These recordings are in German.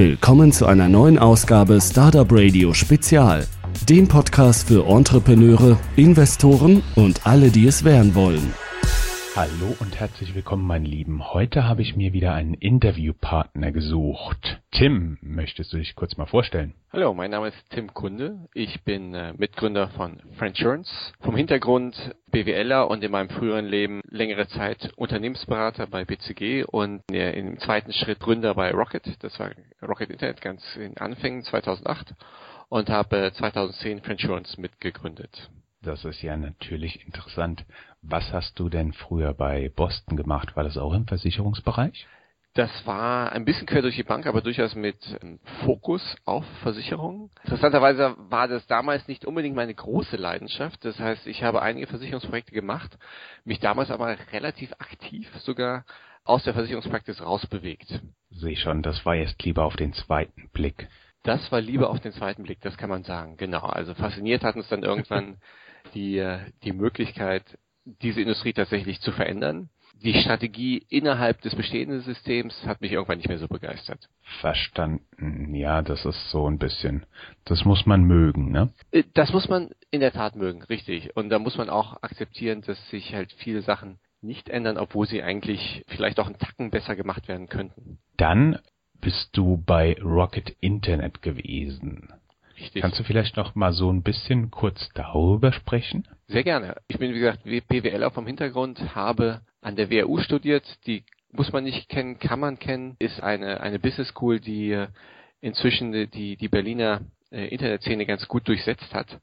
Willkommen zu einer neuen Ausgabe Startup Radio Spezial, dem Podcast für Entrepreneure, Investoren und alle, die es werden wollen. Hallo und herzlich willkommen, mein Lieben. Heute habe ich mir wieder einen Interviewpartner gesucht. Tim, möchtest du dich kurz mal vorstellen? Hallo, mein Name ist Tim Kunde. Ich bin äh, Mitgründer von Friendsurance. Vom Hintergrund BWLer und in meinem früheren Leben längere Zeit Unternehmensberater bei BCG und äh, im zweiten Schritt Gründer bei Rocket. Das war Rocket Internet ganz in Anfängen 2008 und habe 2010 äh, Friendsurance mitgegründet. Das ist ja natürlich interessant. Was hast du denn früher bei Boston gemacht? War das auch im Versicherungsbereich? Das war ein bisschen quer durch die Bank, aber durchaus mit ähm, Fokus auf Versicherungen. Interessanterweise war das damals nicht unbedingt meine große Leidenschaft. Das heißt, ich habe einige Versicherungsprojekte gemacht, mich damals aber relativ aktiv sogar aus der Versicherungspraxis rausbewegt. Sehe schon, das war jetzt lieber auf den zweiten Blick. Das war lieber auf den zweiten Blick, das kann man sagen. Genau. Also fasziniert hat uns dann irgendwann die, äh, die Möglichkeit, diese Industrie tatsächlich zu verändern. Die Strategie innerhalb des bestehenden Systems hat mich irgendwann nicht mehr so begeistert. Verstanden. Ja, das ist so ein bisschen, das muss man mögen, ne? Äh, das muss man in der Tat mögen, richtig. Und da muss man auch akzeptieren, dass sich halt viele Sachen nicht ändern, obwohl sie eigentlich vielleicht auch einen Tacken besser gemacht werden könnten. Dann bist du bei Rocket Internet gewesen. Richtig. Kannst du vielleicht noch mal so ein bisschen kurz darüber sprechen? Sehr gerne. Ich bin, wie gesagt, BWLer vom Hintergrund, habe an der WHU studiert. Die muss man nicht kennen, kann man kennen. Ist eine, eine Business School, die äh, inzwischen die, die Berliner äh, Internetszene ganz gut durchsetzt hat.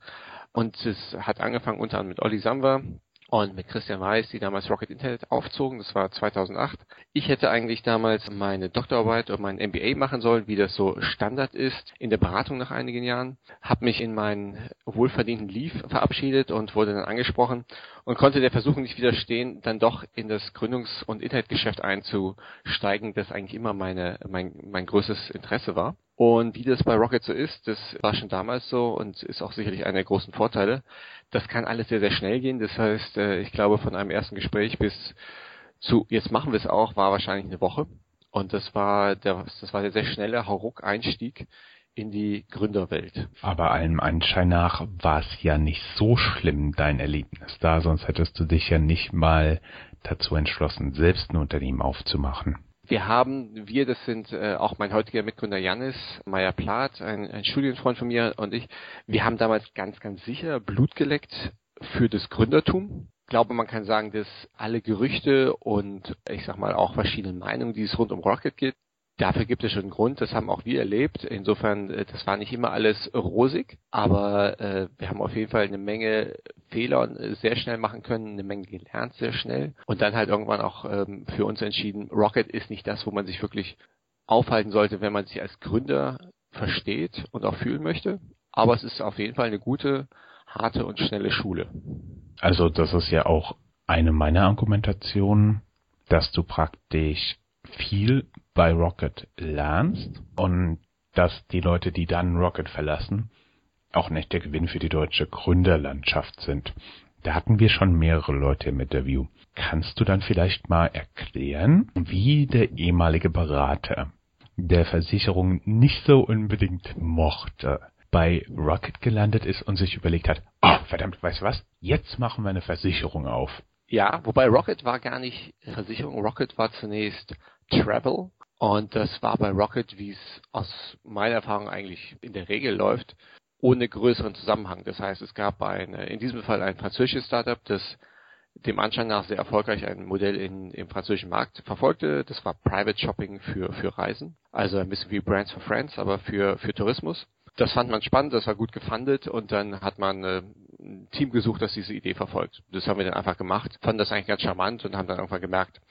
Und es hat angefangen unter anderem mit Olli Samba, und mit Christian Weiß, die damals Rocket Internet aufzogen. Das war 2008. Ich hätte eigentlich damals meine Doktorarbeit oder mein MBA machen sollen, wie das so Standard ist in der Beratung nach einigen Jahren. Habe mich in meinen wohlverdienten Leave verabschiedet und wurde dann angesprochen und konnte der Versuchung nicht widerstehen, dann doch in das Gründungs- und Internetgeschäft einzusteigen, das eigentlich immer meine, mein, mein größtes Interesse war. Und wie das bei Rocket so ist, das war schon damals so und ist auch sicherlich einer der großen Vorteile. Das kann alles sehr, sehr schnell gehen. Das heißt, äh, ich glaube, von einem ersten Gespräch bis zu, jetzt machen wir es auch, war wahrscheinlich eine Woche. Und das war der, das war der sehr schnelle Hauruck-Einstieg in die Gründerwelt. Aber allem Anschein nach war es ja nicht so schlimm, dein Erlebnis da, sonst hättest du dich ja nicht mal dazu entschlossen, selbst ein Unternehmen aufzumachen. Wir haben, wir, das sind äh, auch mein heutiger Mitgründer Janis Meyer-Plath, ein, ein Studienfreund von mir und ich, wir haben damals ganz, ganz sicher Blut geleckt für das Gründertum. Ich glaube, man kann sagen, dass alle Gerüchte und ich sag mal auch verschiedene Meinungen, die es rund um Rocket gibt, Dafür gibt es schon einen Grund, das haben auch wir erlebt. Insofern, äh, das war nicht immer alles rosig, aber äh, wir haben auf jeden Fall eine Menge Fehler sehr schnell machen können, eine Menge gelernt sehr schnell und dann halt irgendwann auch ähm, für uns entschieden, Rocket ist nicht das, wo man sich wirklich aufhalten sollte, wenn man sich als Gründer versteht und auch fühlen möchte. Aber es ist auf jeden Fall eine gute, harte und schnelle Schule. Also das ist ja auch eine meiner Argumentationen, dass du praktisch viel bei Rocket lernst und dass die Leute, die dann Rocket verlassen, auch nicht der Gewinn für die deutsche Gründerlandschaft sind. Da hatten wir schon mehrere Leute im Interview. Kannst du dann vielleicht mal erklären, wie der ehemalige Berater der Versicherung nicht so unbedingt mochte, bei Rocket gelandet ist und sich überlegt hat, oh, verdammt, weißt du was? Jetzt machen wir eine Versicherung auf. Ja, wobei Rocket war gar nicht Versicherung. Rocket war zunächst Travel. Und das war bei Rocket, wie es aus meiner Erfahrung eigentlich in der Regel läuft, ohne größeren Zusammenhang. Das heißt, es gab eine, in diesem Fall ein französisches Startup, das dem Anschein nach sehr erfolgreich ein Modell in, im französischen Markt verfolgte. Das war Private Shopping für, für Reisen. Also ein bisschen wie Brands for Friends, aber für, für Tourismus. Das fand man spannend, das war gut gefundet und dann hat man äh, ein Team gesucht, das diese Idee verfolgt. Das haben wir dann einfach gemacht, fanden das eigentlich ganz charmant und haben dann irgendwann gemerkt,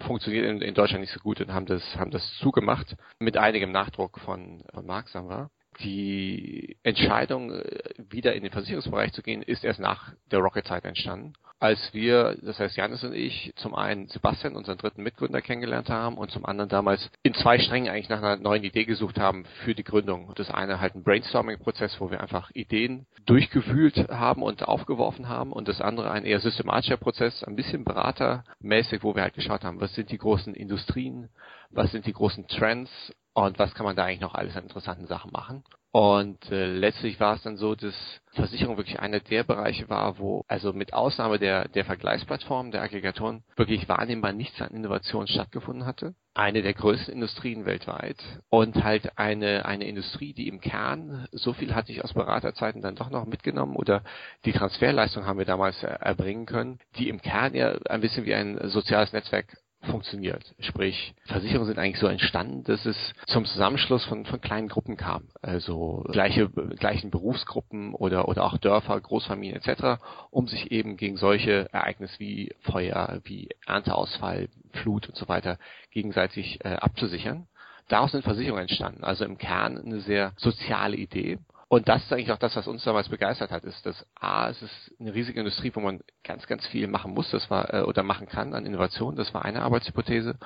funktioniert in, in, Deutschland nicht so gut und haben das, haben das zugemacht mit einigem Nachdruck von, von Mark war. Die Entscheidung, äh, wieder in den Versicherungsbereich zu gehen, ist erst nach der Rocket-Zeit entstanden als wir, das heißt Janis und ich, zum einen Sebastian, unseren dritten Mitgründer, kennengelernt haben und zum anderen damals in zwei Strängen eigentlich nach einer neuen Idee gesucht haben für die Gründung. Das eine halt ein Brainstorming-Prozess, wo wir einfach Ideen durchgefühlt haben und aufgeworfen haben und das andere ein eher systematischer Prozess, ein bisschen beratermäßig, wo wir halt geschaut haben, was sind die großen Industrien, was sind die großen Trends und was kann man da eigentlich noch alles an interessanten Sachen machen. Und äh, letztlich war es dann so, dass Versicherung wirklich einer der Bereiche war, wo also mit Ausnahme der, der Vergleichsplattformen, der Aggregatoren, wirklich wahrnehmbar nichts an Innovation stattgefunden hatte. Eine der größten Industrien weltweit und halt eine, eine Industrie, die im Kern, so viel hatte ich aus Beraterzeiten dann doch noch mitgenommen oder die Transferleistung haben wir damals erbringen können, die im Kern ja ein bisschen wie ein soziales Netzwerk funktioniert. Sprich, Versicherungen sind eigentlich so entstanden, dass es zum Zusammenschluss von, von kleinen Gruppen kam. Also gleiche, gleichen Berufsgruppen oder, oder auch Dörfer, Großfamilien etc., um sich eben gegen solche Ereignisse wie Feuer, wie Ernteausfall, Flut und so weiter gegenseitig äh, abzusichern. Daraus sind Versicherungen entstanden. Also im Kern eine sehr soziale Idee. Und das ist eigentlich auch das, was uns damals begeistert hat, ist, dass A, es ist eine riesige Industrie, wo man ganz, ganz viel machen muss, das war, äh, oder machen kann an Innovation, das war eine Arbeitshypothese.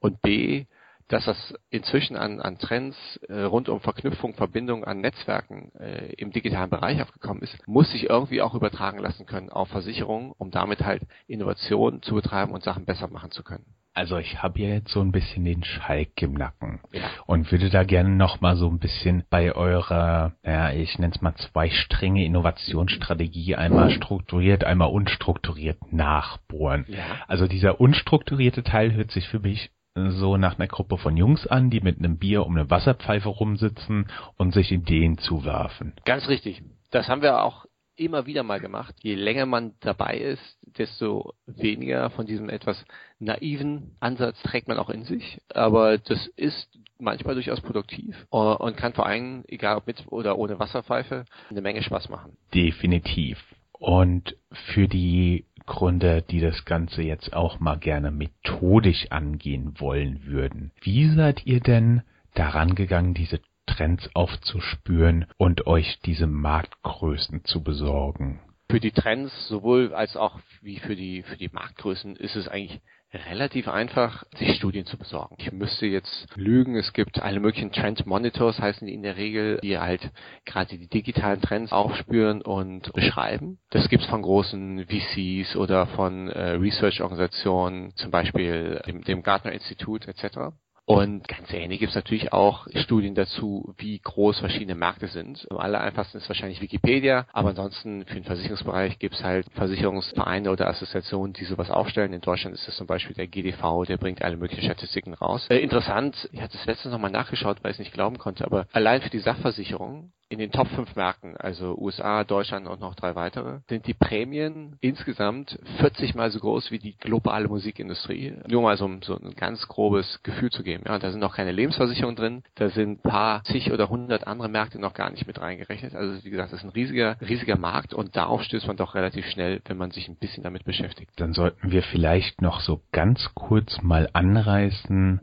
Und B, dass das inzwischen an, an Trends äh, rund um Verknüpfung, Verbindung an Netzwerken äh, im digitalen Bereich aufgekommen ist, muss sich irgendwie auch übertragen lassen können auf Versicherungen, um damit halt Innovation zu betreiben und Sachen besser machen zu können. Also ich habe ja jetzt so ein bisschen den Schalk im Nacken ja. und würde da gerne noch mal so ein bisschen bei eurer, ja, ich nenne es mal zwei Stränge Innovationsstrategie, einmal strukturiert, einmal unstrukturiert nachbohren. Ja. Also dieser unstrukturierte Teil hört sich für mich so nach einer Gruppe von Jungs an, die mit einem Bier um eine Wasserpfeife rumsitzen und sich Ideen zuwerfen. Ganz richtig. Das haben wir auch immer wieder mal gemacht. Je länger man dabei ist, desto weniger von diesem etwas naiven Ansatz trägt man auch in sich. Aber das ist manchmal durchaus produktiv und kann vor allem, egal ob mit oder ohne Wasserpfeife, eine Menge Spaß machen. Definitiv. Und für die Gründer, die das Ganze jetzt auch mal gerne methodisch angehen wollen würden, wie seid ihr denn daran gegangen, diese Trends aufzuspüren und euch diese Marktgrößen zu besorgen? Für die Trends sowohl als auch wie für die, für die Marktgrößen ist es eigentlich relativ einfach, sich Studien zu besorgen. Ich müsste jetzt lügen, es gibt alle möglichen Trend Monitors, heißen die in der Regel, die halt gerade die digitalen Trends aufspüren und beschreiben. Das gibt's von großen VCs oder von äh, Research-Organisationen, zum Beispiel dem, dem Gartner Institut etc. Und ganz ähnlich gibt es natürlich auch Studien dazu, wie groß verschiedene Märkte sind. Am aller einfachsten ist wahrscheinlich Wikipedia, aber ansonsten für den Versicherungsbereich gibt es halt Versicherungsvereine oder Assoziationen, die sowas aufstellen. In Deutschland ist es zum Beispiel der GDV, der bringt alle möglichen Statistiken raus. Äh, interessant, ich hatte es letztens nochmal nachgeschaut, weil ich es nicht glauben konnte, aber allein für die Sachversicherung in den Top 5 Märkten, also USA, Deutschland und noch drei weitere, sind die Prämien insgesamt 40 mal so groß wie die globale Musikindustrie. Nur mal so, so ein ganz grobes Gefühl zu geben. Ja, da sind noch keine Lebensversicherungen drin, da sind paar zig oder hundert andere Märkte noch gar nicht mit reingerechnet. Also wie gesagt, das ist ein riesiger, riesiger Markt und darauf stößt man doch relativ schnell, wenn man sich ein bisschen damit beschäftigt. Dann sollten wir vielleicht noch so ganz kurz mal anreißen,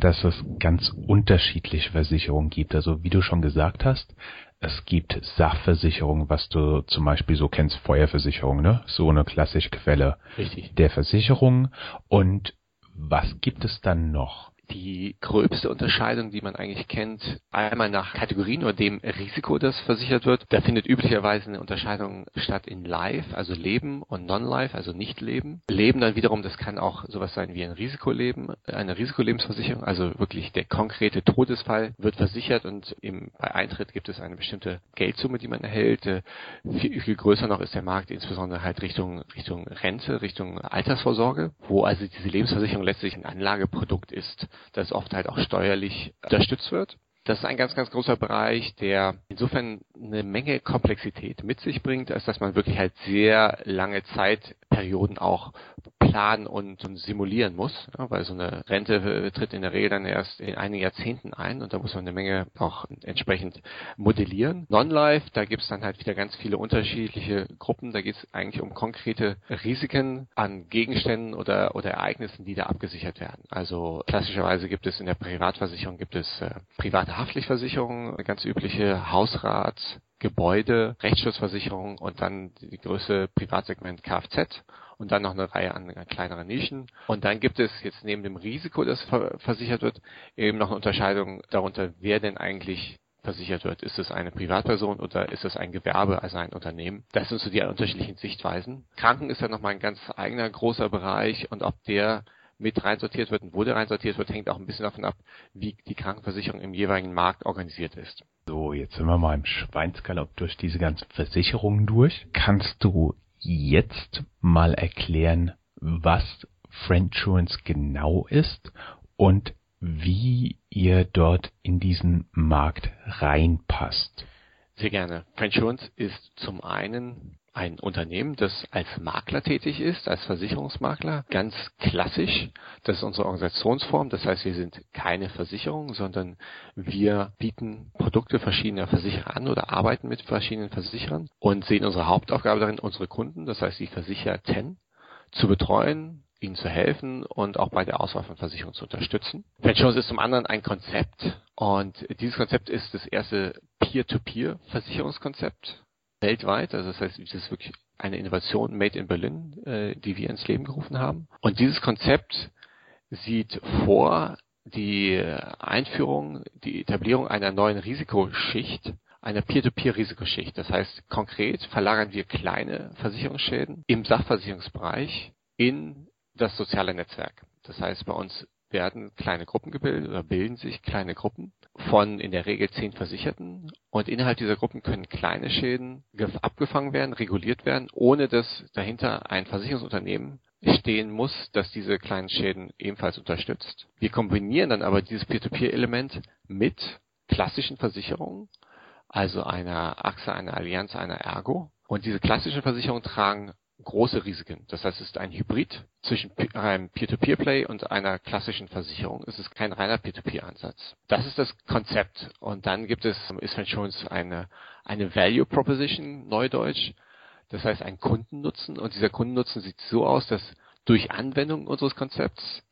dass es ganz unterschiedliche Versicherungen gibt. Also wie du schon gesagt hast, es gibt Sachversicherungen, was du zum Beispiel so kennst, Feuerversicherung, ne? So eine klassische Quelle Richtig. der Versicherung. Und was gibt es dann noch? Die gröbste Unterscheidung, die man eigentlich kennt, einmal nach Kategorien oder dem Risiko, das versichert wird. Da findet üblicherweise eine Unterscheidung statt in Life, also Leben und Non-Life, also Nicht-Leben. Leben dann wiederum, das kann auch sowas sein wie ein Risikoleben, eine Risikolebensversicherung, also wirklich der konkrete Todesfall wird versichert und im, bei Eintritt gibt es eine bestimmte Geldsumme, die man erhält. Äh, viel, viel größer noch ist der Markt, insbesondere halt Richtung, Richtung Rente, Richtung Altersvorsorge, wo also diese Lebensversicherung letztlich ein Anlageprodukt ist das oft halt auch steuerlich unterstützt wird. Das ist ein ganz, ganz großer Bereich, der insofern eine Menge Komplexität mit sich bringt, als dass man wirklich halt sehr lange Zeitperioden auch planen und, und simulieren muss, ja, weil so eine Rente tritt in der Regel dann erst in einigen Jahrzehnten ein und da muss man eine Menge auch entsprechend modellieren. Non-Life, da gibt es dann halt wieder ganz viele unterschiedliche Gruppen, da geht es eigentlich um konkrete Risiken an Gegenständen oder, oder Ereignissen, die da abgesichert werden. Also klassischerweise gibt es in der Privatversicherung gibt es äh, private Haftpflichtversicherung, ganz übliche Hausrat, Gebäude, Rechtsschutzversicherung und dann die größte Privatsegment Kfz und dann noch eine Reihe an kleineren Nischen. Und dann gibt es jetzt neben dem Risiko, das versichert wird, eben noch eine Unterscheidung darunter, wer denn eigentlich versichert wird. Ist es eine Privatperson oder ist es ein Gewerbe, also ein Unternehmen? Das sind so die unterschiedlichen Sichtweisen. Kranken ist ja nochmal ein ganz eigener großer Bereich und ob der mit reinsortiert wird und wo der reinsortiert wird, hängt auch ein bisschen davon ab, wie die Krankenversicherung im jeweiligen Markt organisiert ist. So, jetzt sind wir mal im Schweinsgalopp durch diese ganzen Versicherungen durch. Kannst du jetzt mal erklären, was Friendsurance genau ist und wie ihr dort in diesen Markt reinpasst? Sehr gerne. Friendsurance ist zum einen ein Unternehmen, das als Makler tätig ist, als Versicherungsmakler, ganz klassisch. Das ist unsere Organisationsform. Das heißt, wir sind keine Versicherung, sondern wir bieten Produkte verschiedener Versicherer an oder arbeiten mit verschiedenen Versicherern und sehen unsere Hauptaufgabe darin, unsere Kunden, das heißt die Versicherten, zu betreuen, ihnen zu helfen und auch bei der Auswahl von Versicherungen zu unterstützen. Pensions ist zum anderen ein Konzept und dieses Konzept ist das erste Peer-to-Peer-Versicherungskonzept weltweit. Also das heißt, es ist wirklich eine Innovation made in Berlin, äh, die wir ins Leben gerufen haben. Und dieses Konzept sieht vor die Einführung, die Etablierung einer neuen Risikoschicht, einer Peer-to-Peer-Risikoschicht. Das heißt, konkret verlagern wir kleine Versicherungsschäden im Sachversicherungsbereich in das soziale Netzwerk. Das heißt, bei uns werden kleine Gruppen gebildet oder bilden sich kleine Gruppen von in der Regel zehn Versicherten und innerhalb dieser Gruppen können kleine Schäden abgefangen werden, reguliert werden, ohne dass dahinter ein Versicherungsunternehmen stehen muss, das diese kleinen Schäden ebenfalls unterstützt. Wir kombinieren dann aber dieses Peer-to-Peer-Element mit klassischen Versicherungen, also einer AXA, einer Allianz, einer Ergo. Und diese klassischen Versicherungen tragen große Risiken. Das heißt, es ist ein Hybrid zwischen einem Peer-to-Peer-Play und einer klassischen Versicherung. Es ist kein reiner Peer-to-Peer-Ansatz. Das ist das Konzept. Und dann gibt es, ist Insurance eine, eine Value Proposition, Neudeutsch. Das heißt, ein Kundennutzen. Und dieser Kundennutzen sieht so aus, dass durch Anwendung unseres Konzepts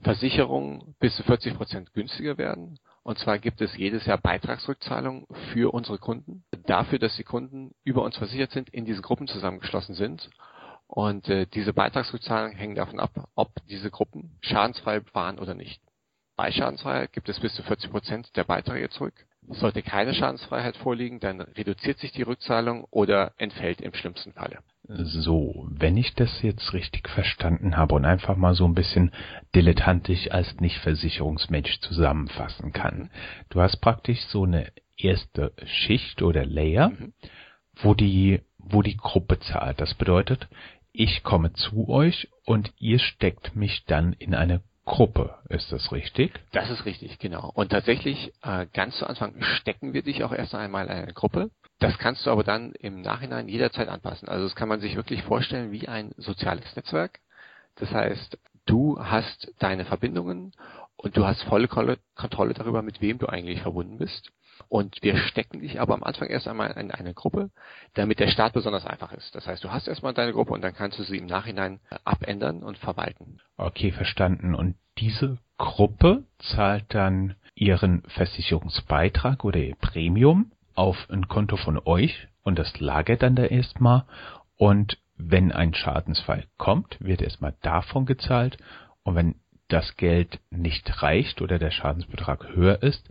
Versicherungen bis zu 40 Prozent günstiger werden und zwar gibt es jedes Jahr Beitragsrückzahlungen für unsere Kunden, dafür, dass die Kunden über uns versichert sind, in diesen Gruppen zusammengeschlossen sind. Und äh, diese Beitragsrückzahlungen hängen davon ab, ob diese Gruppen schadensfrei waren oder nicht. Bei Schadensfreiheit gibt es bis zu 40 Prozent der Beiträge zurück. Sollte keine Schadensfreiheit vorliegen, dann reduziert sich die Rückzahlung oder entfällt im schlimmsten Falle. So, wenn ich das jetzt richtig verstanden habe und einfach mal so ein bisschen dilettantisch als Nicht-Versicherungsmensch zusammenfassen kann. Du hast praktisch so eine erste Schicht oder Layer, mhm. wo die, wo die Gruppe zahlt. Das bedeutet, ich komme zu euch und ihr steckt mich dann in eine Gruppe. Ist das richtig? Das ist richtig, genau. Und tatsächlich, äh, ganz zu Anfang stecken wir dich auch erst einmal in eine Gruppe. Das kannst du aber dann im Nachhinein jederzeit anpassen. Also das kann man sich wirklich vorstellen wie ein soziales Netzwerk. Das heißt, du hast deine Verbindungen und du hast volle Kontrolle darüber, mit wem du eigentlich verbunden bist. Und wir stecken dich aber am Anfang erst einmal in eine Gruppe, damit der Start besonders einfach ist. Das heißt, du hast erstmal deine Gruppe und dann kannst du sie im Nachhinein äh, abändern und verwalten. Okay, verstanden. Und diese Gruppe zahlt dann ihren Versicherungsbeitrag oder ihr Premium auf ein Konto von euch und das lagert dann da erstmal und wenn ein Schadensfall kommt, wird erstmal davon gezahlt und wenn das Geld nicht reicht oder der Schadensbetrag höher ist,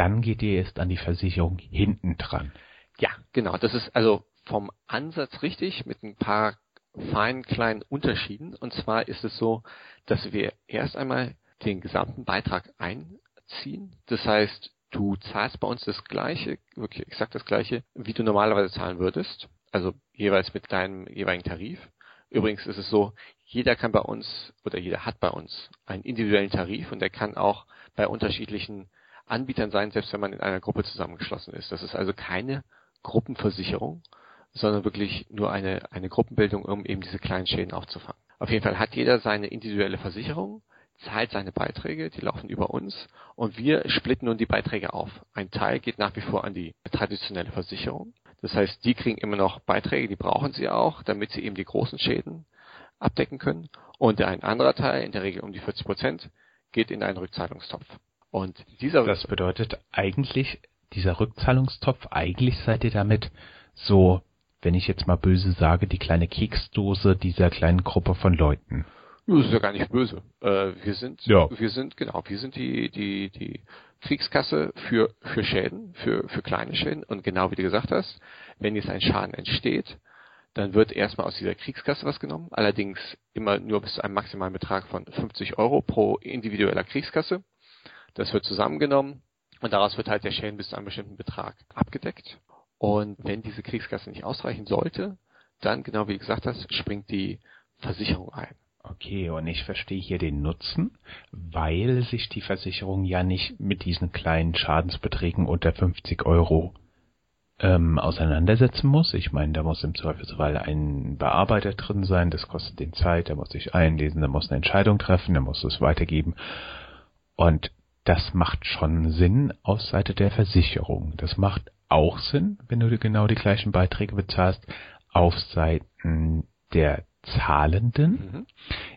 dann geht ihr erst an die Versicherung hinten dran. Ja, genau. Das ist also vom Ansatz richtig mit ein paar feinen kleinen Unterschieden. Und zwar ist es so, dass wir erst einmal den gesamten Beitrag einziehen. Das heißt, du zahlst bei uns das gleiche, wirklich exakt das gleiche, wie du normalerweise zahlen würdest. Also jeweils mit deinem jeweiligen Tarif. Übrigens ist es so, jeder kann bei uns oder jeder hat bei uns einen individuellen Tarif und der kann auch bei unterschiedlichen Anbietern sein, selbst wenn man in einer Gruppe zusammengeschlossen ist. Das ist also keine Gruppenversicherung, sondern wirklich nur eine, eine Gruppenbildung, um eben diese kleinen Schäden aufzufangen. Auf jeden Fall hat jeder seine individuelle Versicherung, zahlt seine Beiträge, die laufen über uns und wir splitten nun die Beiträge auf. Ein Teil geht nach wie vor an die traditionelle Versicherung. Das heißt, die kriegen immer noch Beiträge, die brauchen sie auch, damit sie eben die großen Schäden abdecken können. Und ein anderer Teil, in der Regel um die 40 Prozent, geht in einen Rückzahlungstopf. Und dieser Das bedeutet eigentlich, dieser Rückzahlungstopf, eigentlich seid ihr damit so, wenn ich jetzt mal böse sage, die kleine Keksdose dieser kleinen Gruppe von Leuten. Das ist ja gar nicht böse. Äh, wir sind, ja. wir sind, genau, wir sind die, die, die Kriegskasse für, für Schäden, für, für kleine Schäden. Und genau wie du gesagt hast, wenn jetzt ein Schaden entsteht, dann wird erstmal aus dieser Kriegskasse was genommen, allerdings immer nur bis zu einem maximalen Betrag von 50 Euro pro individueller Kriegskasse. Das wird zusammengenommen und daraus wird halt der Schäden bis zu einem bestimmten Betrag abgedeckt. Und wenn diese Kriegskasse nicht ausreichen sollte, dann, genau wie du gesagt hast, springt die Versicherung ein. Okay, und ich verstehe hier den Nutzen, weil sich die Versicherung ja nicht mit diesen kleinen Schadensbeträgen unter 50 Euro ähm, auseinandersetzen muss. Ich meine, da muss im Zweifelsfall ein Bearbeiter drin sein, das kostet den Zeit, der muss sich einlesen, der muss eine Entscheidung treffen, der muss es weitergeben. Und das macht schon Sinn aus Seite der Versicherung. Das macht auch Sinn, wenn du genau die gleichen Beiträge bezahlst, auf Seiten der Zahlenden. Mhm.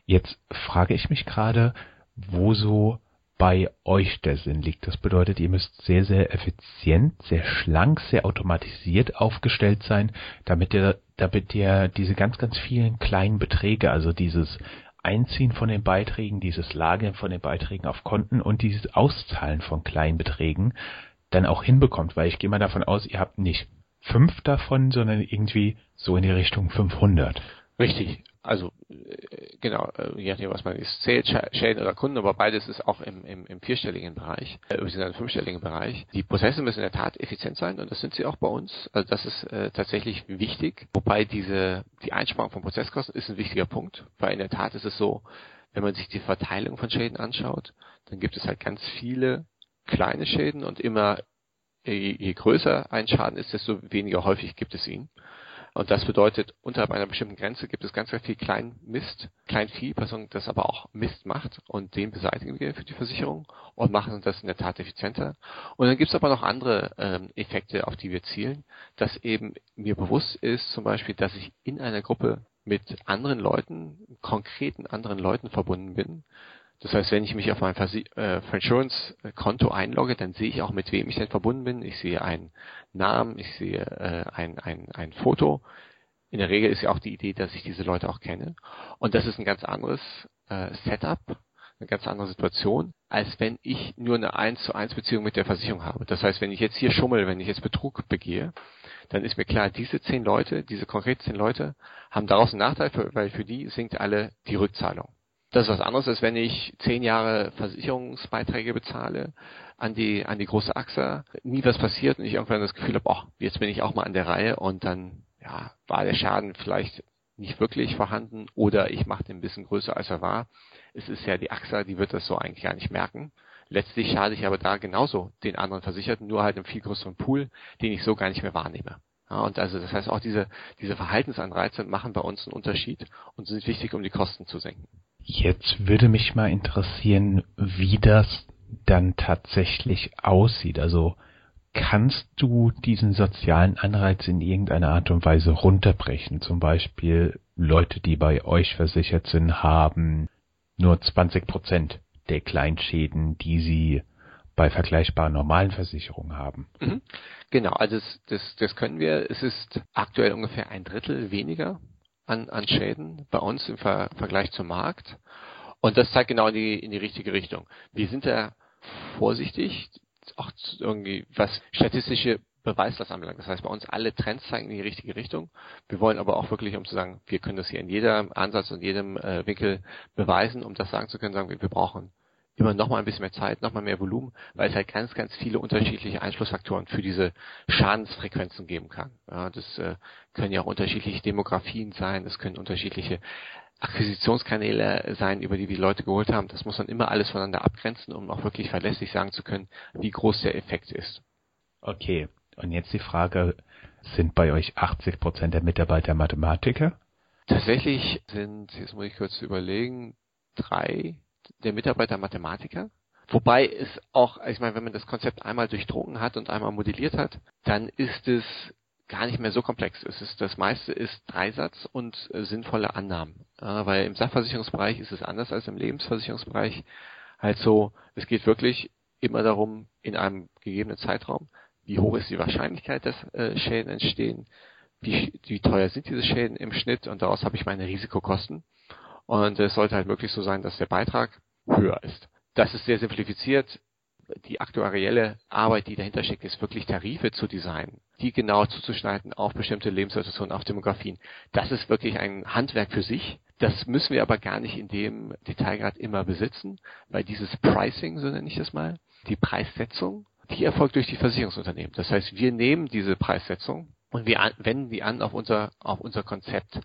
Jetzt frage ich mich gerade, wo so bei euch der Sinn liegt. Das bedeutet, ihr müsst sehr, sehr effizient, sehr schlank, sehr automatisiert aufgestellt sein, damit ihr, damit ihr diese ganz, ganz vielen kleinen Beträge, also dieses Einziehen von den Beiträgen, dieses Lagern von den Beiträgen auf Konten und dieses Auszahlen von kleinen Beträgen dann auch hinbekommt, weil ich gehe mal davon aus, ihr habt nicht fünf davon, sondern irgendwie so in die Richtung 500. Richtig. Also äh, genau, äh, je nachdem, was man ist, zählt Schäden oder Kunden, aber beides ist auch im, im, im vierstelligen Bereich, äh, im fünfstelligen Bereich. Die Prozesse müssen in der Tat effizient sein und das sind sie auch bei uns. Also das ist äh, tatsächlich wichtig. Wobei diese die Einsparung von Prozesskosten ist ein wichtiger Punkt, weil in der Tat ist es so, wenn man sich die Verteilung von Schäden anschaut, dann gibt es halt ganz viele kleine Schäden und immer je, je größer ein Schaden ist, desto weniger häufig gibt es ihn. Und das bedeutet, unterhalb einer bestimmten Grenze gibt es ganz, ganz viel klein Mist, klein Vieh, das aber auch Mist macht. Und den beseitigen wir für die Versicherung und machen das in der Tat effizienter. Und dann gibt es aber noch andere ähm, Effekte, auf die wir zielen, dass eben mir bewusst ist, zum Beispiel, dass ich in einer Gruppe mit anderen Leuten, konkreten anderen Leuten verbunden bin, das heißt, wenn ich mich auf mein äh, Insurance-Konto einlogge, dann sehe ich auch, mit wem ich denn verbunden bin. Ich sehe einen Namen, ich sehe äh, ein, ein, ein Foto. In der Regel ist ja auch die Idee, dass ich diese Leute auch kenne. Und das ist ein ganz anderes äh, Setup, eine ganz andere Situation, als wenn ich nur eine 1 zu 1 Beziehung mit der Versicherung habe. Das heißt, wenn ich jetzt hier schummel, wenn ich jetzt Betrug begehe, dann ist mir klar, diese zehn Leute, diese konkreten zehn Leute, haben daraus einen Nachteil, weil für die sinkt alle die Rückzahlung. Das ist was anderes, als wenn ich zehn Jahre Versicherungsbeiträge bezahle an die, an die große AXA, nie was passiert und ich irgendwann das Gefühl habe, oh, jetzt bin ich auch mal an der Reihe und dann, ja, war der Schaden vielleicht nicht wirklich vorhanden oder ich mache den ein bisschen größer als er war. Es ist ja die AXA, die wird das so eigentlich gar nicht merken. Letztlich schade ich aber da genauso den anderen Versicherten, nur halt im viel größeren Pool, den ich so gar nicht mehr wahrnehme. Ja, und also das heißt auch diese, diese Verhaltensanreize machen bei uns einen Unterschied und sind wichtig, um die Kosten zu senken. Jetzt würde mich mal interessieren, wie das dann tatsächlich aussieht. Also kannst du diesen sozialen Anreiz in irgendeiner Art und Weise runterbrechen? Zum Beispiel Leute, die bei euch versichert sind, haben nur 20 Prozent der Kleinschäden, die sie bei vergleichbaren normalen Versicherungen haben. Mhm. Genau, also das, das, das können wir. Es ist aktuell ungefähr ein Drittel weniger an, an Schäden bei uns im Ver Vergleich zum Markt. Und das zeigt genau in die, in die richtige Richtung. Wir sind da vorsichtig, auch irgendwie, was statistische Beweislast anbelangt. Das heißt, bei uns alle Trends zeigen in die richtige Richtung. Wir wollen aber auch wirklich, um zu sagen, wir können das hier in jedem Ansatz und jedem äh, Winkel beweisen, um das sagen zu können, sagen wir, wir brauchen immer noch mal ein bisschen mehr Zeit, noch mal mehr Volumen, weil es halt ganz, ganz viele unterschiedliche Einflussfaktoren für diese Schadensfrequenzen geben kann. Ja, das äh, können ja auch unterschiedliche Demografien sein, es können unterschiedliche Akquisitionskanäle sein, über die wir die Leute geholt haben. Das muss man immer alles voneinander abgrenzen, um auch wirklich verlässlich sagen zu können, wie groß der Effekt ist. Okay, und jetzt die Frage, sind bei euch 80 Prozent der Mitarbeiter Mathematiker? Tatsächlich sind, jetzt muss ich kurz überlegen, drei der Mitarbeiter Mathematiker. Wobei es auch, ich meine, wenn man das Konzept einmal durchdrungen hat und einmal modelliert hat, dann ist es gar nicht mehr so komplex. Es ist, das meiste ist Dreisatz und äh, sinnvolle Annahmen. Äh, weil im Sachversicherungsbereich ist es anders als im Lebensversicherungsbereich. Halt so, es geht wirklich immer darum, in einem gegebenen Zeitraum, wie hoch ist die Wahrscheinlichkeit, dass äh, Schäden entstehen, wie, wie teuer sind diese Schäden im Schnitt und daraus habe ich meine Risikokosten. Und es sollte halt wirklich so sein, dass der Beitrag höher ist. Das ist sehr simplifiziert. die aktuarielle Arbeit, die dahinter steckt, ist wirklich Tarife zu designen, die genau zuzuschneiden auf bestimmte Lebenssituationen, auf Demografien. Das ist wirklich ein Handwerk für sich. Das müssen wir aber gar nicht in dem Detailgrad immer besitzen, weil dieses Pricing, so nenne ich das mal, die Preissetzung, die erfolgt durch die Versicherungsunternehmen. Das heißt, wir nehmen diese Preissetzung und wir wenden die an auf unser, auf unser Konzept.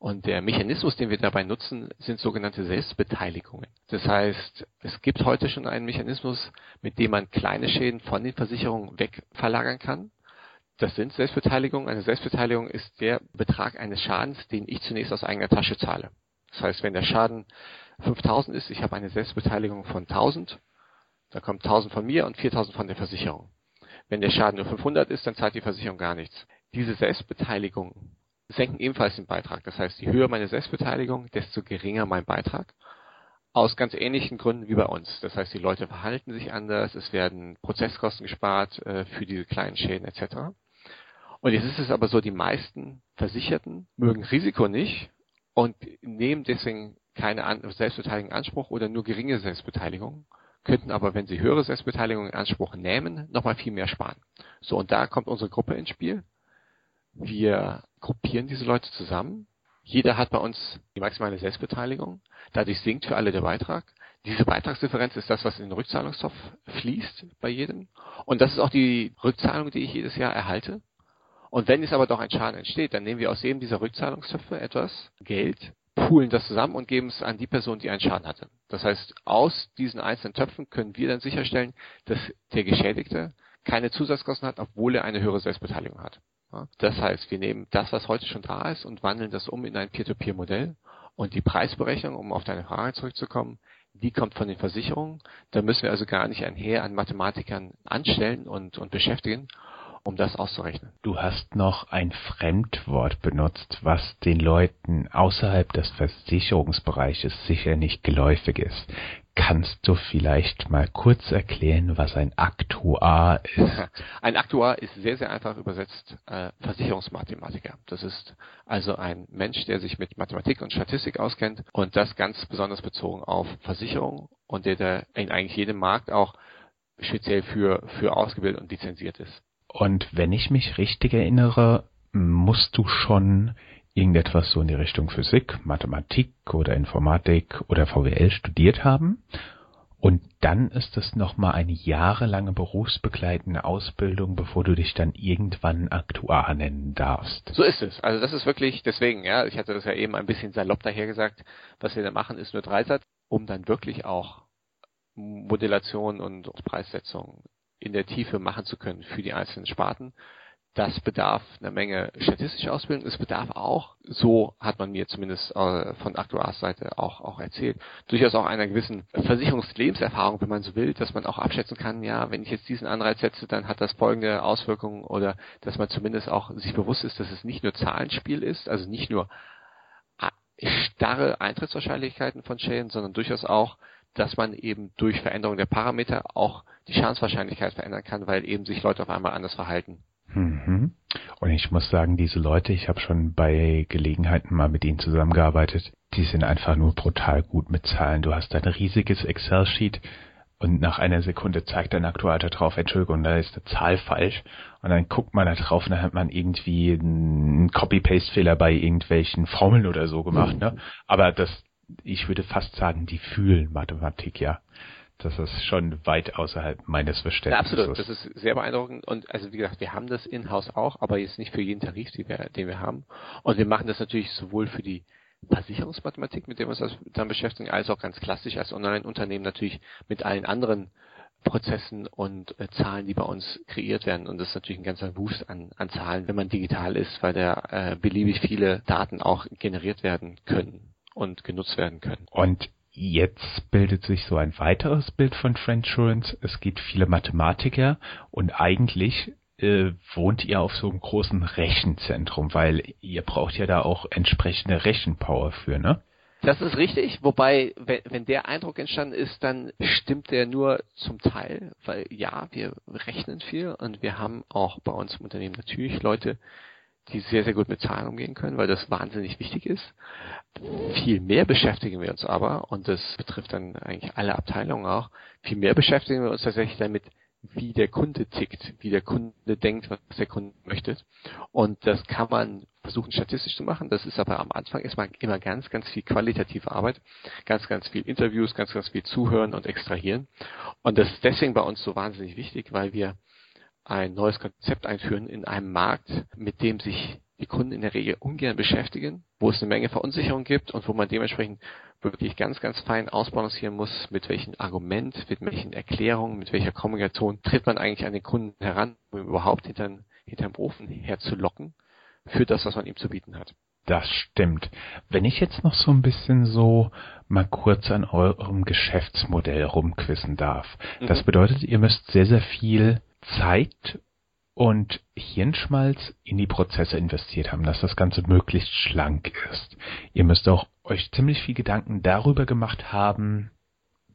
Und der Mechanismus, den wir dabei nutzen, sind sogenannte Selbstbeteiligungen. Das heißt, es gibt heute schon einen Mechanismus, mit dem man kleine Schäden von den Versicherungen wegverlagern kann. Das sind Selbstbeteiligungen. Eine Selbstbeteiligung ist der Betrag eines Schadens, den ich zunächst aus eigener Tasche zahle. Das heißt, wenn der Schaden 5000 ist, ich habe eine Selbstbeteiligung von 1000, dann kommt 1000 von mir und 4000 von der Versicherung. Wenn der Schaden nur 500 ist, dann zahlt die Versicherung gar nichts. Diese Selbstbeteiligung senken ebenfalls den Beitrag. Das heißt, je höher meine Selbstbeteiligung, desto geringer mein Beitrag. Aus ganz ähnlichen Gründen wie bei uns. Das heißt, die Leute verhalten sich anders, es werden Prozesskosten gespart äh, für diese kleinen Schäden etc. Und jetzt ist es aber so, die meisten Versicherten mögen Risiko nicht und nehmen deswegen keine Selbstbeteiligung in Anspruch oder nur geringe Selbstbeteiligung, könnten aber, wenn sie höhere Selbstbeteiligung in Anspruch nehmen, nochmal viel mehr sparen. So, und da kommt unsere Gruppe ins Spiel. Wir gruppieren diese Leute zusammen. Jeder hat bei uns die maximale Selbstbeteiligung. Dadurch sinkt für alle der Beitrag. Diese Beitragsdifferenz ist das, was in den Rückzahlungstopf fließt bei jedem. Und das ist auch die Rückzahlung, die ich jedes Jahr erhalte. Und wenn es aber doch ein Schaden entsteht, dann nehmen wir aus jedem dieser Rückzahlungstöpfe etwas Geld, poolen das zusammen und geben es an die Person, die einen Schaden hatte. Das heißt, aus diesen einzelnen Töpfen können wir dann sicherstellen, dass der Geschädigte keine Zusatzkosten hat, obwohl er eine höhere Selbstbeteiligung hat. Das heißt, wir nehmen das, was heute schon da ist und wandeln das um in ein Peer-to-Peer-Modell. Und die Preisberechnung, um auf deine Frage zurückzukommen, die kommt von den Versicherungen. Da müssen wir also gar nicht ein Heer an Mathematikern anstellen und, und beschäftigen, um das auszurechnen. Du hast noch ein Fremdwort benutzt, was den Leuten außerhalb des Versicherungsbereiches sicher nicht geläufig ist. Kannst du vielleicht mal kurz erklären, was ein Aktuar ist? Ein Aktuar ist sehr, sehr einfach übersetzt äh, Versicherungsmathematiker. Das ist also ein Mensch, der sich mit Mathematik und Statistik auskennt und das ganz besonders bezogen auf Versicherung und der da in eigentlich jedem Markt auch speziell für, für ausgebildet und lizenziert ist. Und wenn ich mich richtig erinnere, musst du schon irgendetwas so in die Richtung Physik, Mathematik oder Informatik oder VWL studiert haben. Und dann ist es nochmal eine jahrelange berufsbegleitende Ausbildung, bevor du dich dann irgendwann Aktuar nennen darfst. So ist es. Also das ist wirklich deswegen, ja, ich hatte das ja eben ein bisschen salopp daher gesagt, was wir da machen, ist nur Dreisatz, um dann wirklich auch Modellation und Preissetzung in der Tiefe machen zu können für die einzelnen Sparten. Das bedarf einer Menge statistischer Ausbildung. Es bedarf auch, so hat man mir zumindest äh, von Aktuarsseite auch, auch erzählt, durchaus auch einer gewissen Versicherungslebenserfahrung, wenn man so will, dass man auch abschätzen kann, ja, wenn ich jetzt diesen Anreiz setze, dann hat das folgende Auswirkungen oder dass man zumindest auch sich bewusst ist, dass es nicht nur Zahlenspiel ist, also nicht nur starre Eintrittswahrscheinlichkeiten von Schäden, sondern durchaus auch dass man eben durch Veränderung der Parameter auch die Schadenswahrscheinlichkeit verändern kann, weil eben sich Leute auf einmal anders verhalten. Mhm. Und ich muss sagen, diese Leute, ich habe schon bei Gelegenheiten mal mit ihnen zusammengearbeitet, die sind einfach nur brutal gut mit Zahlen. Du hast ein riesiges Excel-Sheet und nach einer Sekunde zeigt dein Aktuator drauf, Entschuldigung, da ist eine Zahl falsch. Und dann guckt man da drauf und dann hat man irgendwie einen Copy-Paste-Fehler bei irgendwelchen Formeln oder so gemacht. Ne? Aber das, ich würde fast sagen, die fühlen Mathematik, ja. Das ist schon weit außerhalb meines Verständnisses. Ja, absolut. Das ist sehr beeindruckend. Und also wie gesagt, wir haben das in-house auch, aber jetzt nicht für jeden Tarif, den wir, den wir haben. Und wir machen das natürlich sowohl für die Versicherungsmathematik, mit der wir uns dann beschäftigen, als auch ganz klassisch als Online-Unternehmen natürlich mit allen anderen Prozessen und äh, Zahlen, die bei uns kreiert werden. Und das ist natürlich ein ganzer Wust an, an Zahlen, wenn man digital ist, weil da äh, beliebig viele Daten auch generiert werden können und genutzt werden können. Und jetzt bildet sich so ein weiteres Bild von Friendsurance. Es gibt viele Mathematiker und eigentlich äh, wohnt ihr auf so einem großen Rechenzentrum, weil ihr braucht ja da auch entsprechende Rechenpower für, ne? Das ist richtig, wobei, wenn, wenn der Eindruck entstanden ist, dann stimmt der nur zum Teil, weil ja, wir rechnen viel und wir haben auch bei uns im Unternehmen natürlich Leute, die sehr, sehr gut mit Zahlen umgehen können, weil das wahnsinnig wichtig ist. Viel mehr beschäftigen wir uns aber, und das betrifft dann eigentlich alle Abteilungen auch, viel mehr beschäftigen wir uns tatsächlich damit, wie der Kunde tickt, wie der Kunde denkt, was der Kunde möchte. Und das kann man versuchen statistisch zu machen. Das ist aber am Anfang erstmal immer ganz, ganz viel qualitative Arbeit, ganz, ganz viel Interviews, ganz, ganz viel Zuhören und Extrahieren. Und das ist deswegen bei uns so wahnsinnig wichtig, weil wir ein neues Konzept einführen in einem Markt, mit dem sich die Kunden in der Regel ungern beschäftigen, wo es eine Menge Verunsicherung gibt und wo man dementsprechend wirklich ganz, ganz fein ausbalancieren muss, mit welchem Argument, mit welchen Erklärungen, mit welcher Kommunikation tritt man eigentlich an den Kunden heran, um ihn überhaupt hinter hinterm Ofen herzulocken für das, was man ihm zu bieten hat. Das stimmt. Wenn ich jetzt noch so ein bisschen so mal kurz an eurem Geschäftsmodell rumquissen darf. Mhm. Das bedeutet, ihr müsst sehr, sehr viel Zeit und Hirnschmalz in die Prozesse investiert haben, dass das Ganze möglichst schlank ist. Ihr müsst auch euch ziemlich viel Gedanken darüber gemacht haben,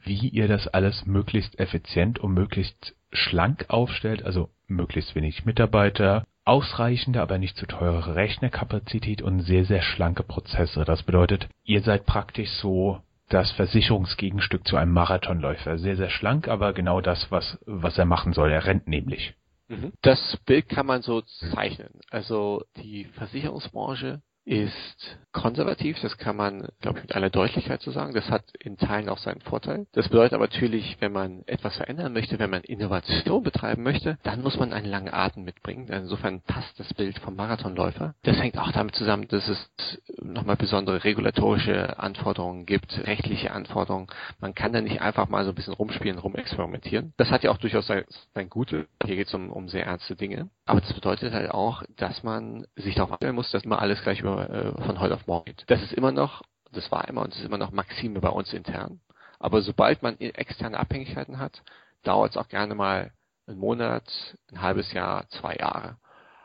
wie ihr das alles möglichst effizient und möglichst schlank aufstellt, also möglichst wenig Mitarbeiter, ausreichende, aber nicht zu teure Rechnerkapazität und sehr, sehr schlanke Prozesse. Das bedeutet, ihr seid praktisch so das Versicherungsgegenstück zu einem Marathonläufer. Sehr, sehr schlank, aber genau das, was, was er machen soll. Er rennt nämlich. Mhm. Das Bild kann man so zeichnen. Also die Versicherungsbranche ist konservativ, das kann man, glaube ich, mit aller Deutlichkeit so sagen. Das hat in Teilen auch seinen Vorteil. Das bedeutet aber natürlich, wenn man etwas verändern möchte, wenn man Innovation betreiben möchte, dann muss man einen langen Atem mitbringen. Insofern passt das Bild vom Marathonläufer. Das hängt auch damit zusammen, dass es nochmal besondere regulatorische Anforderungen gibt, rechtliche Anforderungen. Man kann da nicht einfach mal so ein bisschen rumspielen, rumexperimentieren. Das hat ja auch durchaus sein, sein Gute. Hier geht es um, um sehr ernste Dinge. Aber das bedeutet halt auch, dass man sich darauf einstellen muss, dass man alles gleich über äh, von heute auf morgen geht. Das ist immer noch, das war immer und das ist immer noch Maxime bei uns intern. Aber sobald man externe Abhängigkeiten hat, dauert es auch gerne mal einen Monat, ein halbes Jahr, zwei Jahre.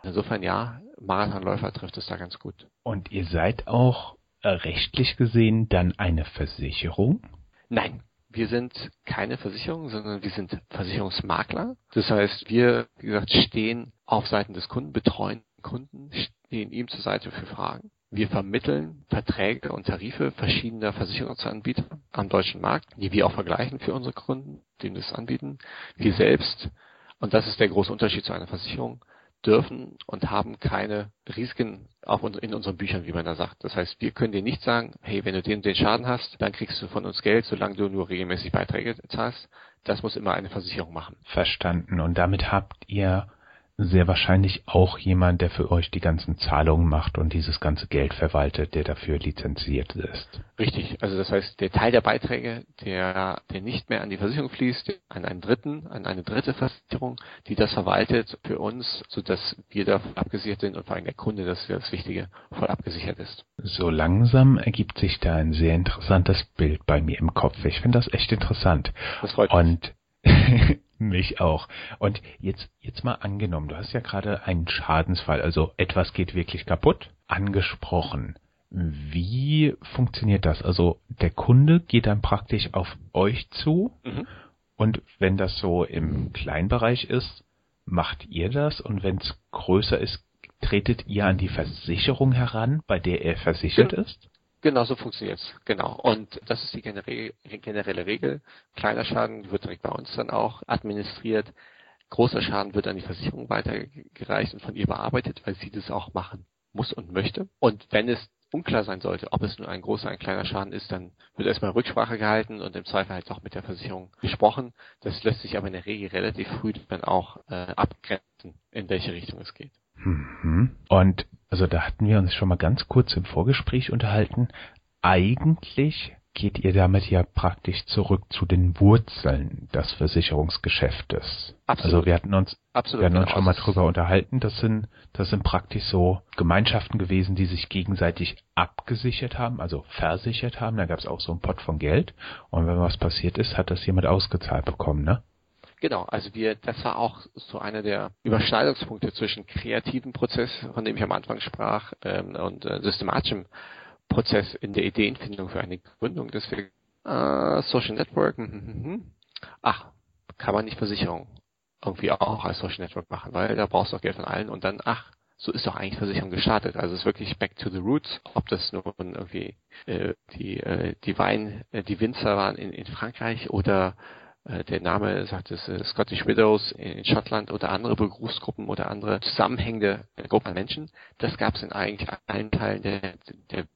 Insofern ja, Marathonläufer trifft es da ganz gut. Und ihr seid auch äh, rechtlich gesehen dann eine Versicherung? Nein, wir sind keine Versicherung, sondern wir sind Versicherungsmakler. Das heißt, wir, wie gesagt, stehen auf Seiten des Kunden, betreuen Kunden, stehen ihm zur Seite für Fragen. Wir vermitteln Verträge und Tarife verschiedener Versicherungsanbieter am deutschen Markt, die wir auch vergleichen für unsere Kunden, die das anbieten. Wir selbst, und das ist der große Unterschied zu einer Versicherung, dürfen und haben keine Risiken auf in unseren Büchern, wie man da sagt. Das heißt, wir können dir nicht sagen, hey, wenn du den, den Schaden hast, dann kriegst du von uns Geld, solange du nur regelmäßig Beiträge zahlst. Das muss immer eine Versicherung machen. Verstanden. Und damit habt ihr sehr wahrscheinlich auch jemand, der für euch die ganzen Zahlungen macht und dieses ganze Geld verwaltet, der dafür lizenziert ist. Richtig. Also das heißt, der Teil der Beiträge, der, der nicht mehr an die Versicherung fließt, an einen dritten, an eine dritte Versicherung, die das verwaltet für uns, sodass wir da abgesichert sind und vor allem der Kunde, das ist das Wichtige, voll abgesichert ist. So langsam ergibt sich da ein sehr interessantes Bild bei mir im Kopf. Ich finde das echt interessant. Das freut mich. Und Mich auch. Und jetzt, jetzt mal angenommen, du hast ja gerade einen Schadensfall, also etwas geht wirklich kaputt, angesprochen. Wie funktioniert das? Also der Kunde geht dann praktisch auf euch zu mhm. und wenn das so im Kleinbereich ist, macht ihr das und wenn es größer ist, tretet ihr an die Versicherung heran, bei der er versichert genau. ist? Genau, so funktioniert's. Genau. Und das ist die generelle Regel. Kleiner Schaden wird direkt bei uns dann auch administriert. Großer Schaden wird an die Versicherung weitergereicht und von ihr bearbeitet, weil sie das auch machen muss und möchte. Und wenn es unklar sein sollte, ob es nur ein großer, ein kleiner Schaden ist, dann wird erstmal Rücksprache gehalten und im Zweifel halt auch mit der Versicherung gesprochen. Das lässt sich aber in der Regel relativ früh dann auch äh, abgrenzen, in welche Richtung es geht. Mhm. Und also da hatten wir uns schon mal ganz kurz im Vorgespräch unterhalten. Eigentlich geht ihr damit ja praktisch zurück zu den Wurzeln des Versicherungsgeschäftes. Absolut. Also wir hatten uns, Absolut, wir hatten uns genau. schon mal drüber unterhalten. Das sind, das sind praktisch so Gemeinschaften gewesen, die sich gegenseitig abgesichert haben, also versichert haben. Da gab es auch so einen Pott von Geld. Und wenn was passiert ist, hat das jemand ausgezahlt bekommen, ne? Genau, also wir, das war auch so einer der Überschneidungspunkte zwischen kreativen Prozess, von dem ich am Anfang sprach, ähm, und äh, systematischem Prozess in der Ideenfindung für eine Gründung. Deswegen äh, Social Network, hm, hm, hm, ach, kann man nicht Versicherung irgendwie auch als Social Network machen, weil da brauchst du auch Geld von allen und dann, ach, so ist doch eigentlich Versicherung gestartet. Also es ist wirklich back to the roots, ob das nun irgendwie äh, die äh, die Wein, äh, die Winzer waren in, in Frankreich oder der Name sagt es äh, Scottish Widows in Schottland oder andere Berufsgruppen oder andere zusammenhängende Gruppen an Menschen. Das gab es in eigentlich allen Teilen der, der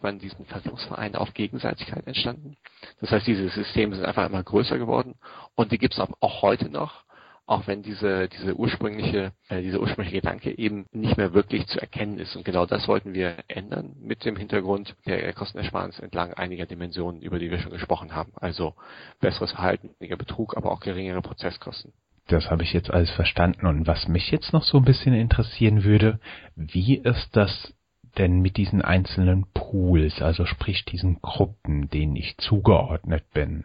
waren diesen Versicherungsvereinen auf Gegenseitigkeit entstanden. Das heißt, diese Systeme sind einfach immer größer geworden und die gibt es auch heute noch auch wenn diese, diese ursprüngliche, äh, dieser ursprüngliche Gedanke eben nicht mehr wirklich zu erkennen ist. Und genau das wollten wir ändern mit dem Hintergrund der Kostenersparnis entlang einiger Dimensionen, über die wir schon gesprochen haben. Also besseres Verhalten, weniger Betrug, aber auch geringere Prozesskosten. Das habe ich jetzt alles verstanden. Und was mich jetzt noch so ein bisschen interessieren würde, wie ist das denn mit diesen einzelnen Pools, also sprich diesen Gruppen, denen ich zugeordnet bin?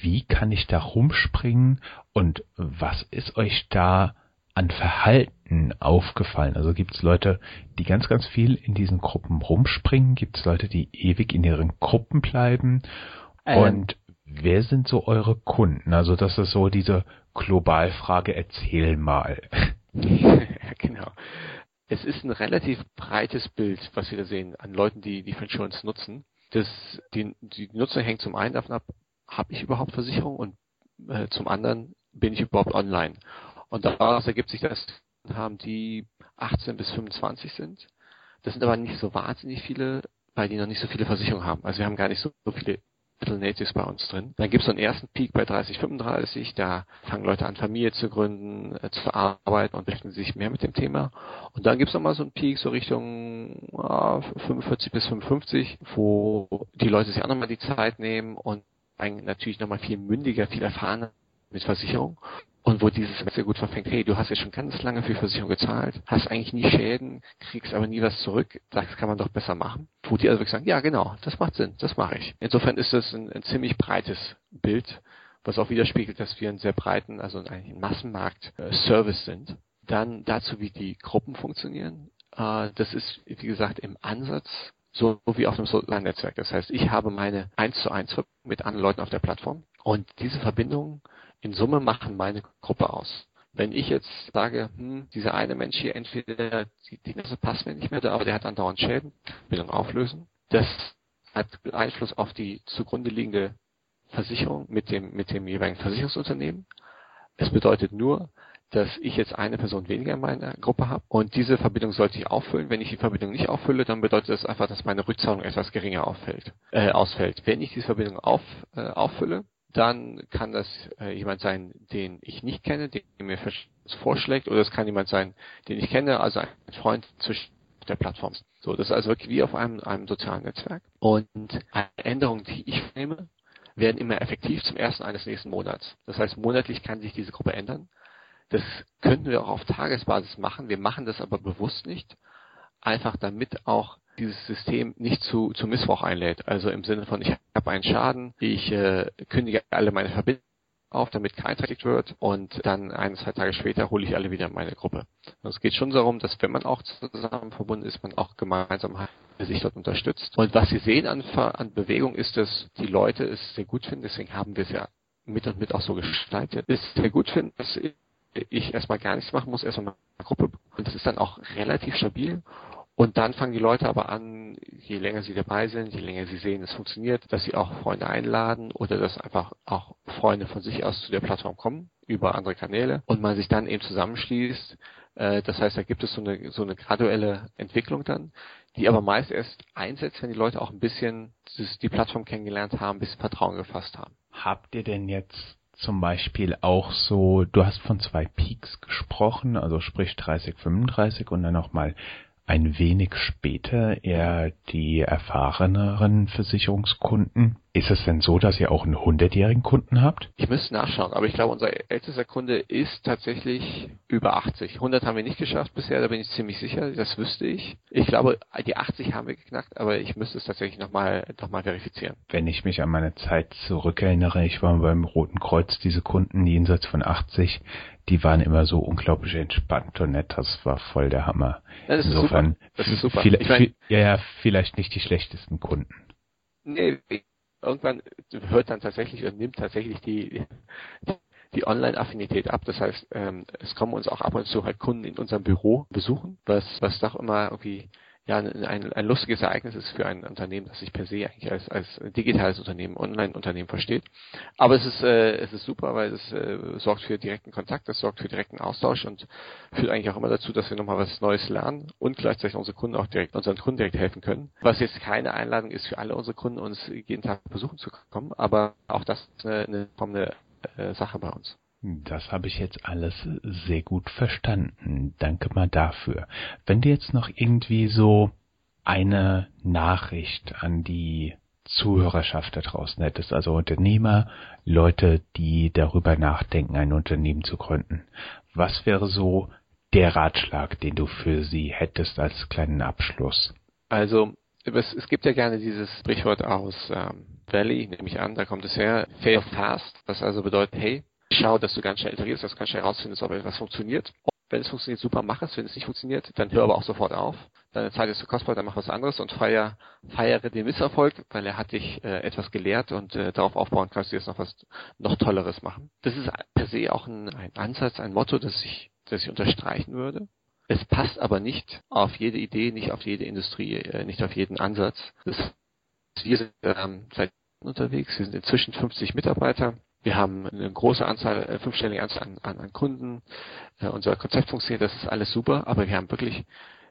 Wie kann ich da rumspringen und was ist euch da an Verhalten aufgefallen? Also gibt es Leute, die ganz, ganz viel in diesen Gruppen rumspringen? Gibt es Leute, die ewig in ihren Gruppen bleiben? Ähm. Und wer sind so eure Kunden? Also das ist so diese Globalfrage, erzähl mal. genau. Es ist ein relativ breites Bild, was wir da sehen, an Leuten, die die Insurance nutzen. Das, die, die Nutzer hängt zum einen davon ab, habe ich überhaupt Versicherung und äh, zum anderen bin ich überhaupt online. Und daraus ergibt sich, dass haben die 18 bis 25 sind. Das sind aber nicht so wahnsinnig viele, weil die noch nicht so viele Versicherungen haben. Also wir haben gar nicht so, so viele Little Natives bei uns drin. Dann gibt es so einen ersten Peak bei 30, 35, da fangen Leute an, Familie zu gründen, äh, zu arbeiten und beschäftigen sich mehr mit dem Thema. Und dann gibt es nochmal so einen Peak, so Richtung äh, 45 bis 55, wo die Leute sich auch nochmal die Zeit nehmen und natürlich nochmal viel mündiger, viel erfahrener mit Versicherung und wo dieses sehr gut verfängt, hey, du hast ja schon ganz lange für Versicherung gezahlt, hast eigentlich nie Schäden, kriegst aber nie was zurück, das kann man doch besser machen. Wo die also wirklich sagen, ja genau, das macht Sinn, das mache ich. Insofern ist das ein, ein ziemlich breites Bild, was auch widerspiegelt, dass wir einen sehr breiten, also einen Massenmarkt äh, sind. Dann dazu, wie die Gruppen funktionieren. Äh, das ist, wie gesagt, im Ansatz so wie auf einem sozialen Netzwerk. Das heißt, ich habe meine 1 zu 1 mit anderen Leuten auf der Plattform und diese Verbindungen in Summe machen meine Gruppe aus. Wenn ich jetzt sage, hm, dieser eine Mensch hier, entweder die Diagnose passt mir nicht mehr, aber der hat andauernd Schäden, Verbindung auflösen, das hat Einfluss auf die zugrunde liegende Versicherung mit dem, mit dem jeweiligen Versicherungsunternehmen. Es bedeutet nur, dass ich jetzt eine Person weniger in meiner Gruppe habe und diese Verbindung sollte ich auffüllen. Wenn ich die Verbindung nicht auffülle, dann bedeutet das einfach, dass meine Rückzahlung etwas geringer auffällt, äh, ausfällt. Wenn ich diese Verbindung auf, äh, auffülle, dann kann das äh, jemand sein, den ich nicht kenne, den mir vorschlägt, oder es kann jemand sein, den ich kenne, also ein Freund zwischen der Plattform. So, das ist also wirklich wie auf einem, einem sozialen Netzwerk. Und Änderungen, die ich nehme, werden immer effektiv zum ersten eines nächsten Monats. Das heißt, monatlich kann sich diese Gruppe ändern. Das könnten wir auch auf Tagesbasis machen. Wir machen das aber bewusst nicht. Einfach damit auch dieses System nicht zu, zu Missbrauch einlädt. Also im Sinne von, ich habe einen Schaden, ich äh, kündige alle meine Verbindungen auf, damit geeinträchtigt wird und dann ein, zwei Tage später hole ich alle wieder in meine Gruppe. Und es geht schon darum, dass wenn man auch zusammen verbunden ist, man auch gemeinsam sich dort unterstützt. Und was Sie sehen an, an Bewegung ist, dass die Leute es sehr gut finden, deswegen haben wir es ja mit und mit auch so gestaltet, es sehr gut finden, dass ich erstmal gar nichts machen muss, erstmal eine Gruppe. Und das ist dann auch relativ stabil. Und dann fangen die Leute aber an, je länger sie dabei sind, je länger sie sehen, es funktioniert, dass sie auch Freunde einladen oder dass einfach auch Freunde von sich aus zu der Plattform kommen über andere Kanäle und man sich dann eben zusammenschließt. Äh, das heißt, da gibt es so eine, so eine graduelle Entwicklung dann, die aber meist erst einsetzt, wenn die Leute auch ein bisschen die Plattform kennengelernt haben, ein bisschen Vertrauen gefasst haben. Habt ihr denn jetzt zum Beispiel auch so, du hast von zwei Peaks gesprochen, also sprich 30, 35 und dann nochmal ein wenig später eher die erfahreneren Versicherungskunden. Ist es denn so, dass ihr auch einen hundertjährigen Kunden habt? Ich müsste nachschauen, aber ich glaube, unser ältester Kunde ist tatsächlich über 80. 100 haben wir nicht geschafft bisher, da bin ich ziemlich sicher, das wüsste ich. Ich glaube, die 80 haben wir geknackt, aber ich müsste es tatsächlich nochmal noch mal verifizieren. Wenn ich mich an meine Zeit zurückerinnere, ich war beim Roten Kreuz, diese Kunden jenseits von 80, die waren immer so unglaublich entspannt und nett, das war voll der Hammer. Das Insofern, super. Viel, ich mein, ja, ja, vielleicht nicht die schlechtesten Kunden. Nee, irgendwann hört dann tatsächlich und nimmt tatsächlich die, die Online-Affinität ab. Das heißt, ähm, es kommen uns auch ab und zu halt Kunden in unserem Büro besuchen, was, was doch immer irgendwie ja, ein, ein lustiges Ereignis ist für ein Unternehmen, das sich per se eigentlich als, als digitales Unternehmen, Online-Unternehmen versteht. Aber es ist, äh, es ist super, weil es äh, sorgt für direkten Kontakt, es sorgt für direkten Austausch und führt eigentlich auch immer dazu, dass wir nochmal was Neues lernen und gleichzeitig unsere Kunden auch direkt, unseren Kunden direkt helfen können. Was jetzt keine Einladung ist für alle unsere Kunden, uns jeden Tag besuchen zu kommen, aber auch das ist eine, eine kommende äh, Sache bei uns. Das habe ich jetzt alles sehr gut verstanden. Danke mal dafür. Wenn du jetzt noch irgendwie so eine Nachricht an die Zuhörerschaft da draußen hättest, also Unternehmer, Leute, die darüber nachdenken, ein Unternehmen zu gründen, was wäre so der Ratschlag, den du für sie hättest als kleinen Abschluss? Also es, es gibt ja gerne dieses Sprichwort aus ähm, Valley, nehme ich an, da kommt es her, fail fast, was also bedeutet, hey, schau, dass du ganz schnell iterierst, dass du ganz schnell herausfindest, ob etwas funktioniert. Wenn es funktioniert, super, mach es. Wenn es nicht funktioniert, dann hör aber auch sofort auf. Deine Zeit ist zu kostbar, dann mach was anderes und feier, feiere den Misserfolg, weil er hat dich äh, etwas gelehrt und äh, darauf aufbauen kannst du jetzt noch was noch Tolleres machen. Das ist per se auch ein, ein Ansatz, ein Motto, das ich, das ich unterstreichen würde. Es passt aber nicht auf jede Idee, nicht auf jede Industrie, äh, nicht auf jeden Ansatz. Das, wir sind ähm, seit unterwegs, wir sind inzwischen 50 Mitarbeiter wir haben eine große Anzahl, äh, fünfstellige Anzahl an, an, an Kunden. Äh, unser Konzept funktioniert, das ist alles super, aber wir haben wirklich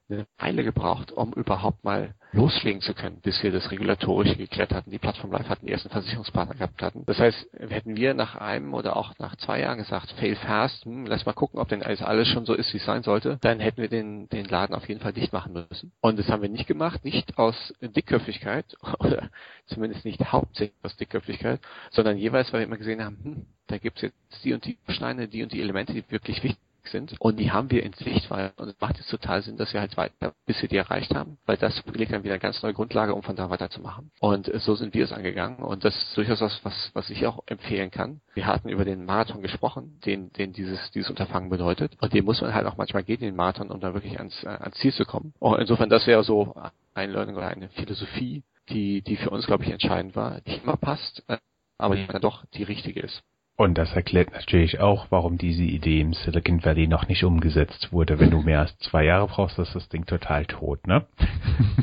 eine Weile gebraucht, um überhaupt mal loslegen zu können, bis wir das Regulatorische geklärt hatten, die Plattform live hatten, die ersten Versicherungspartner gehabt hatten. Das heißt, hätten wir nach einem oder auch nach zwei Jahren gesagt, fail fast, hm, lass mal gucken, ob denn alles, alles schon so ist, wie es sein sollte, dann hätten wir den, den Laden auf jeden Fall dicht machen müssen. Und das haben wir nicht gemacht, nicht aus Dickköpfigkeit oder zumindest nicht hauptsächlich aus Dickköpfigkeit, sondern jeweils, weil wir immer gesehen haben, hm, da gibt's jetzt die und die Steine, die und die Elemente, die wirklich wichtig sind. Und die haben wir in Sicht, weil und es macht jetzt total Sinn, dass wir halt weiter, bis wir die erreicht haben, weil das legt dann wieder eine ganz neue Grundlage, um von da weiterzumachen. Und so sind wir es angegangen. Und das ist durchaus was, was, was ich auch empfehlen kann. Wir hatten über den Marathon gesprochen, den, den dieses, dieses Unterfangen bedeutet. Und den muss man halt auch manchmal gehen, den Marathon, um da wirklich ans, äh, ans Ziel zu kommen. Und insofern, das wäre so ein Learning oder eine Philosophie, die, die für uns, glaube ich, entscheidend war, die immer passt, äh, aber die dann doch die richtige ist. Und das erklärt natürlich auch, warum diese Idee im Silicon Valley noch nicht umgesetzt wurde. Wenn du mehr als zwei Jahre brauchst, ist das Ding total tot, ne?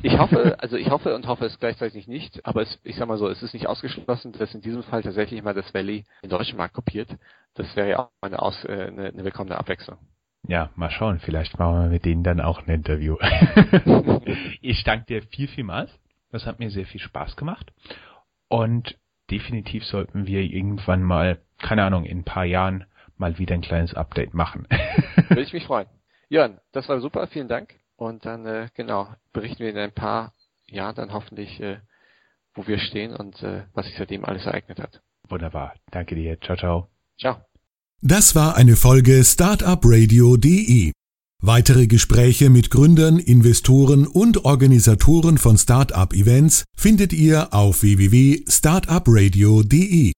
Ich hoffe, also ich hoffe und hoffe es gleichzeitig nicht, aber es, ich sag mal so, es ist nicht ausgeschlossen, dass in diesem Fall tatsächlich mal das Valley den deutschen Markt kopiert. Das wäre ja auch eine, Aus, äh, eine, eine willkommene Abwechslung. Ja, mal schauen, vielleicht machen wir mit denen dann auch ein Interview. ich danke dir viel, vielmals. Das hat mir sehr viel Spaß gemacht. Und definitiv sollten wir irgendwann mal keine Ahnung, in ein paar Jahren mal wieder ein kleines Update machen. Würde ich mich freuen. Jörn, das war super, vielen Dank. Und dann, äh, genau, berichten wir in ein paar Jahren dann hoffentlich, äh, wo wir stehen und äh, was sich seitdem alles ereignet hat. Wunderbar. Danke dir. Ciao, ciao. Ciao. Das war eine Folge Startupradio.de. Weitere Gespräche mit Gründern, Investoren und Organisatoren von Startup-Events findet ihr auf www.startupradio.de.